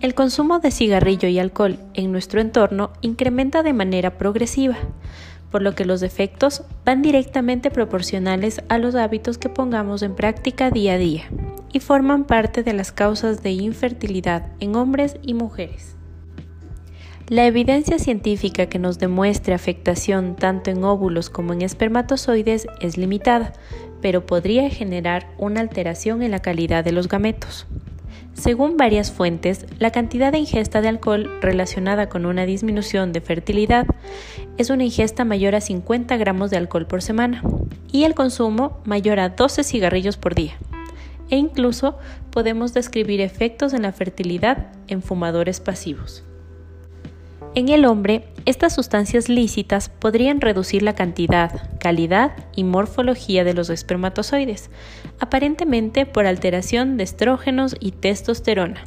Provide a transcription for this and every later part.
El consumo de cigarrillo y alcohol en nuestro entorno incrementa de manera progresiva, por lo que los efectos van directamente proporcionales a los hábitos que pongamos en práctica día a día y forman parte de las causas de infertilidad en hombres y mujeres. La evidencia científica que nos demuestre afectación tanto en óvulos como en espermatozoides es limitada, pero podría generar una alteración en la calidad de los gametos. Según varias fuentes, la cantidad de ingesta de alcohol relacionada con una disminución de fertilidad es una ingesta mayor a 50 gramos de alcohol por semana y el consumo mayor a 12 cigarrillos por día. E incluso podemos describir efectos en la fertilidad en fumadores pasivos. En el hombre, estas sustancias lícitas podrían reducir la cantidad, calidad y morfología de los espermatozoides, aparentemente por alteración de estrógenos y testosterona,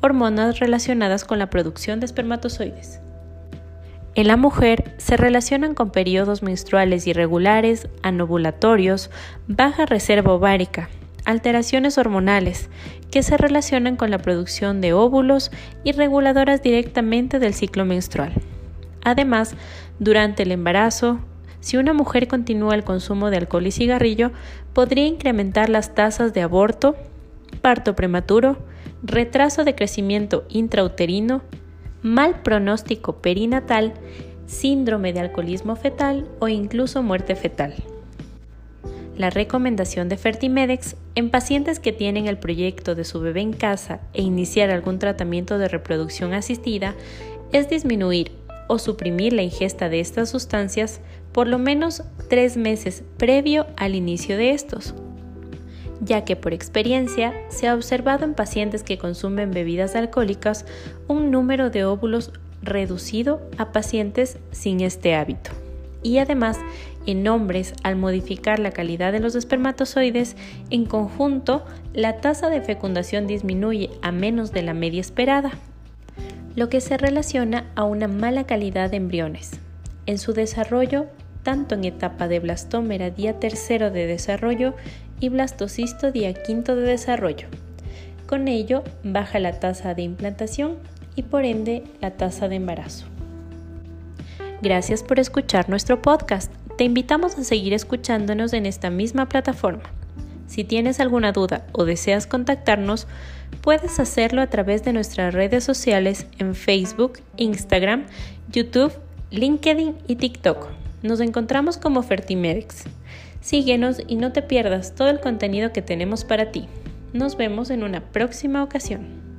hormonas relacionadas con la producción de espermatozoides. En la mujer se relacionan con periodos menstruales irregulares, anovulatorios, baja reserva ovárica, alteraciones hormonales que se relacionan con la producción de óvulos y reguladoras directamente del ciclo menstrual. Además, durante el embarazo, si una mujer continúa el consumo de alcohol y cigarrillo, podría incrementar las tasas de aborto, parto prematuro, retraso de crecimiento intrauterino, mal pronóstico perinatal, síndrome de alcoholismo fetal o incluso muerte fetal la recomendación de Fertimedex en pacientes que tienen el proyecto de su bebé en casa e iniciar algún tratamiento de reproducción asistida es disminuir o suprimir la ingesta de estas sustancias por lo menos tres meses previo al inicio de estos, ya que por experiencia se ha observado en pacientes que consumen bebidas alcohólicas un número de óvulos reducido a pacientes sin este hábito. Y además en hombres al modificar la calidad de los espermatozoides, en conjunto la tasa de fecundación disminuye a menos de la media esperada, lo que se relaciona a una mala calidad de embriones. En su desarrollo, tanto en etapa de blastómera día tercero de desarrollo y blastocisto día quinto de desarrollo. Con ello baja la tasa de implantación y por ende la tasa de embarazo. Gracias por escuchar nuestro podcast. Te invitamos a seguir escuchándonos en esta misma plataforma. Si tienes alguna duda o deseas contactarnos, puedes hacerlo a través de nuestras redes sociales en Facebook, Instagram, YouTube, LinkedIn y TikTok. Nos encontramos como Fertimedex. Síguenos y no te pierdas todo el contenido que tenemos para ti. Nos vemos en una próxima ocasión.